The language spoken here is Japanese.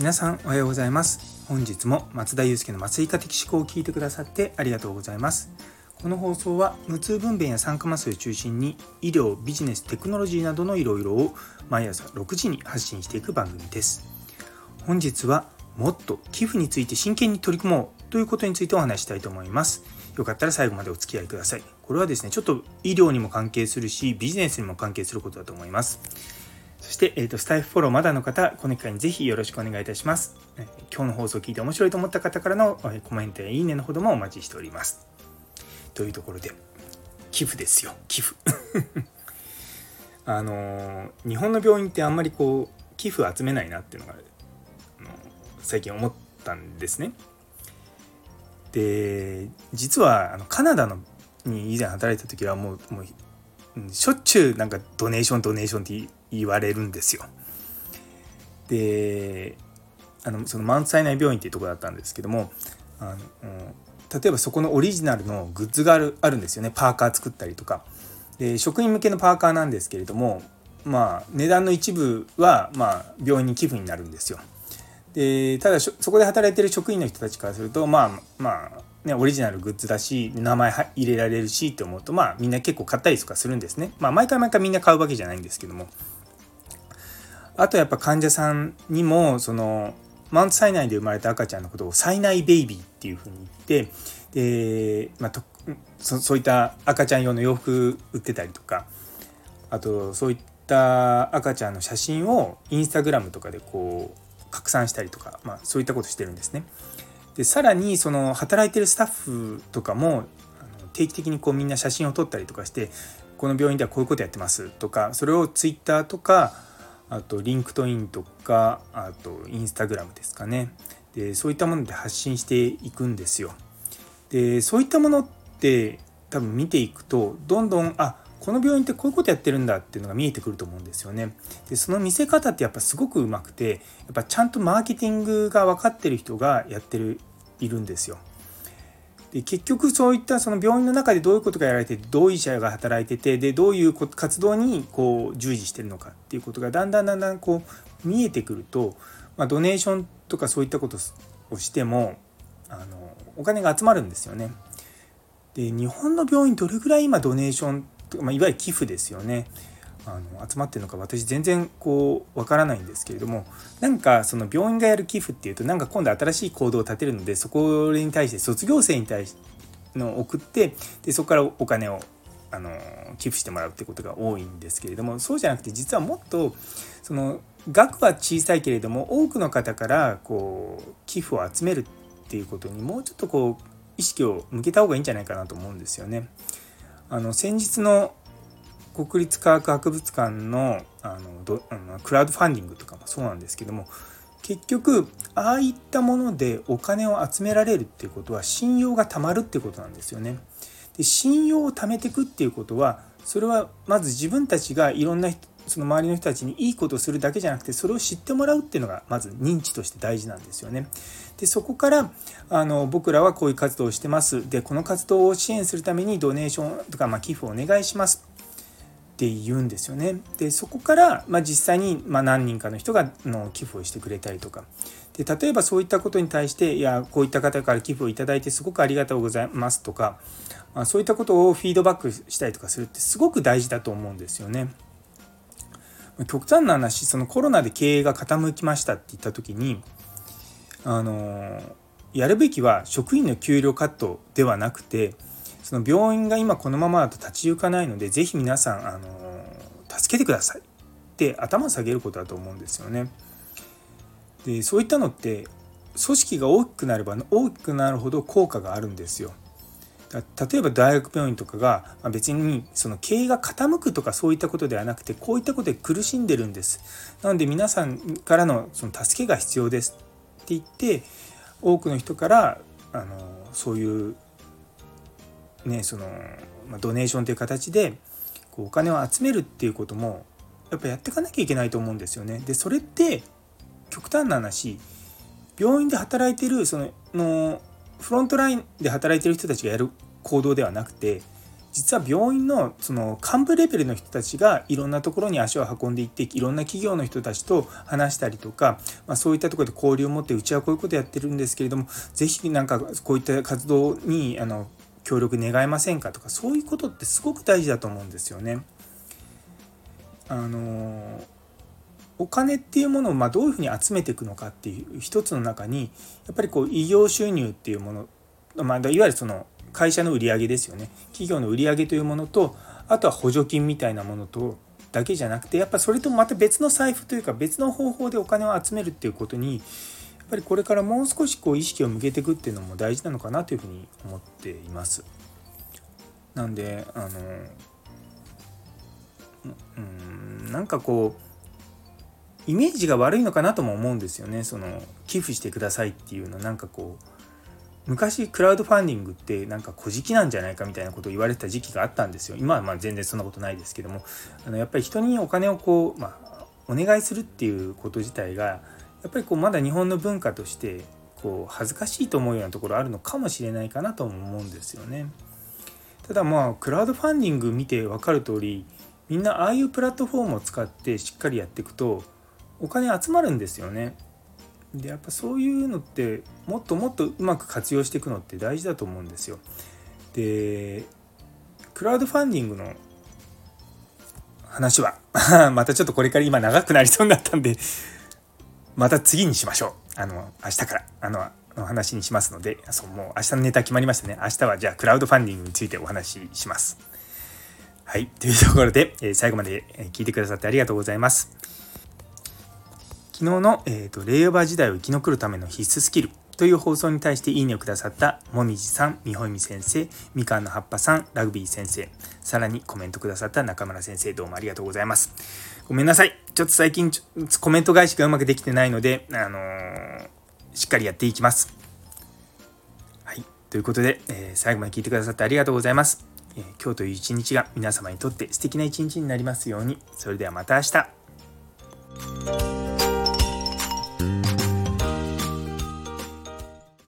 皆さんおはようございます。本日も松田祐介の松井化的思考を聞いてくださってありがとうございます。この放送は無痛分娩や酸化麻酔を中心に医療ビジネステクノロジーなどのいろいろを毎朝6時に発信していく番組です。本日はもっと寄付について真剣に取り組もうということについてお話したいと思います。よかったら最後までお付き合いください。これはですねちょっと医療にも関係するしビジネスにも関係することだと思います。そして、えーと、スタイフフォローまだの方、この機会にぜひよろしくお願いいたします。今日の放送を聞いて面白いと思った方からのコメントやいいねのほどもお待ちしております。というところで、寄付ですよ、寄付。あのー、日本の病院ってあんまりこう、寄付集めないなっていうのが、最近思ったんですね。で、実はあのカナダのに以前働いた時はもう、もうしょっちゅうなんかドネーションドネーションって言われるんですよ。であのそのマウントサイナイ病院っていうとこだったんですけどもあの例えばそこのオリジナルのグッズがあるあるんですよね。パーカー作ったりとか。で職員向けのパーカーなんですけれどもまあ値段の一部はまあ病院に寄付になるんですよ。でただそこで働いてる職員の人たちからするとまあまあね、オリジナルグッズだし名前入れられるしって思うとまあみんな結構買ったりとかするんですね。まあ毎回毎回みんな買うわけじゃないんですけども。あとやっぱ患者さんにもそのマウント災内で生まれた赤ちゃんのことを災内ベイビーっていうふうに言ってで、まあ、とそそういった赤ちゃん用の洋服売ってたりとかあとそういった赤ちゃんの写真をインスタグラムとかでこう拡散したりとか、まあ、そういったことしてるんですね。でさらにその働いてるスタッフとかも定期的にこうみんな写真を撮ったりとかしてこの病院ではこういうことやってますとかそれをツイッターとかあとリンクトインとかあとインスタグラムですかねでそういったもので発信していくんですよでそういったものって多分見ていくとどんどんあこの病院ってこういうことやってるんだっていうのが見えてくると思うんですよね。でその見せ方ってやっぱすごくうまくてやっぱちゃんとマーケティングが分かってる人がやってるいるんですよ。で結局そういったその病院の中でどういうことがやられてどういう医者が働いててでどういう活動にこう従事してるのかっていうことがだんだんだんだんこう見えてくると、まあ、ドネーションとかそういったことをしてもあのお金が集まるんですよね。で日本の病院どれぐらい今ドネーションまあ、いわゆる寄付ですよねあの集まってるのか私全然こうわからないんですけれどもなんかその病院がやる寄付っていうとなんか今度新しい行動を立てるのでそこに対して卒業生に対しての送ってでそこからお金をあの寄付してもらうってことが多いんですけれどもそうじゃなくて実はもっとその額は小さいけれども多くの方からこう寄付を集めるっていうことにもうちょっとこう意識を向けた方がいいんじゃないかなと思うんですよね。あの先日の国立科学博物館のあのどクラウドファンディングとかもそうなんですけども結局ああいったものでお金を集められるっていうことは信用がたまるっていうことなんですよね。で信用を貯めていくっていうことはそれはまず自分たちがいろんなその周りの人たちにいいことをするだけじゃなくてそれを知ってもらうっていうのがまず認知として大事なんですよね。でそこからあの僕らはこういう活動をしてますでこの活動を支援するためにドネーションとか、まあ、寄付をお願いしますって言うんですよね。でそこから、まあ、実際に、まあ、何人かの人がの寄付をしてくれたりとかで例えばそういったことに対していやこういった方から寄付をいただいてすごくありがとうございますとか、まあ、そういったことをフィードバックしたりとかするってすごく大事だと思うんですよね。極端な話そのコロナで経営が傾きましたって言った時にあのやるべきは職員の給料カットではなくてその病院が今このままだと立ち行かないので是非皆さんあの助けてくださいって頭下げることだと思うんですよね。でそういったのって組織が大きくなれば大きくなるほど効果があるんですよ。例えば大学病院とかが別にその経営が傾くとかそういったことではなくてこういったことで苦しんでるんです。なので皆さんからのその助けが必要ですって言って多くの人からあのそういうねその、まドネーションという形でこうお金を集めるっていうこともやっぱやっていかなきゃいけないと思うんですよね。でそれって極端な話病院で働いてるそののフロントラインで働いてる人たちがやる行動ではなくて実は病院のその幹部レベルの人たちがいろんなところに足を運んでいっていろんな企業の人たちと話したりとか、まあ、そういったところで交流を持ってうちはこういうことやってるんですけれども是非なんかこういった活動にあの協力願えませんかとかそういうことってすごく大事だと思うんですよね。あのお金っていうものをまどういうふうに集めていくのかっていう一つの中にやっぱりこう異業収入っていうもの、まあ、いわゆるその会社の売り上げですよね企業の売り上げというものとあとは補助金みたいなものとだけじゃなくてやっぱそれとまた別の財布というか別の方法でお金を集めるっていうことにぱりこれからもう少しこう意識を向けていくっていうのも大事なのかなというふうに思っています。なんであのうんなんかこうイメージが悪いのかなとも思うんですよね。その寄付してくださいっていうの。なんかこう昔クラウドファンディングってなんか小じなんじゃないかみたいなことを言われてた時期があったんですよ。今はま全然そんなことないですけども。あのやっぱり人にお金をこう、まあ、お願いするっていうこと自体がやっぱりこうまだ日本の文化としてこう恥ずかしいと思うようなところあるのかもしれないかなとも思うんですよね。ただまあクラウドファンディング見て分かる通りみんなああいうプラットフォームを使ってしっかりやっていくとお金集まるんですよね。でやっぱそういうのってもっともっとうまく活用していくのって大事だと思うんですよ。でクラウドファンディングの話は またちょっとこれから今長くなりそうになったんでまた次にしましょう。あの明日からあのの話にしますのでそうもう明日のネタ決まりましたね。明日はじゃあクラウドファンディングについてお話しします。はい。というところで、え最後まで聞いてくださってありがとうございます。昨日の、えーと、レイオバー時代を生き残るための必須スキルという放送に対していいねをくださったもみじさん、みほみ先生、みかんの葉っぱさん、ラグビー先生、さらにコメントくださった中村先生、どうもありがとうございます。ごめんなさい。ちょっと最近コメント返しがうまくできてないので、あのー、しっかりやっていきます。はい。ということで、えー、最後まで聞いてくださってありがとうございます。えー、今日という一日が皆様にとって素敵な一日になりますように。それではまた明日。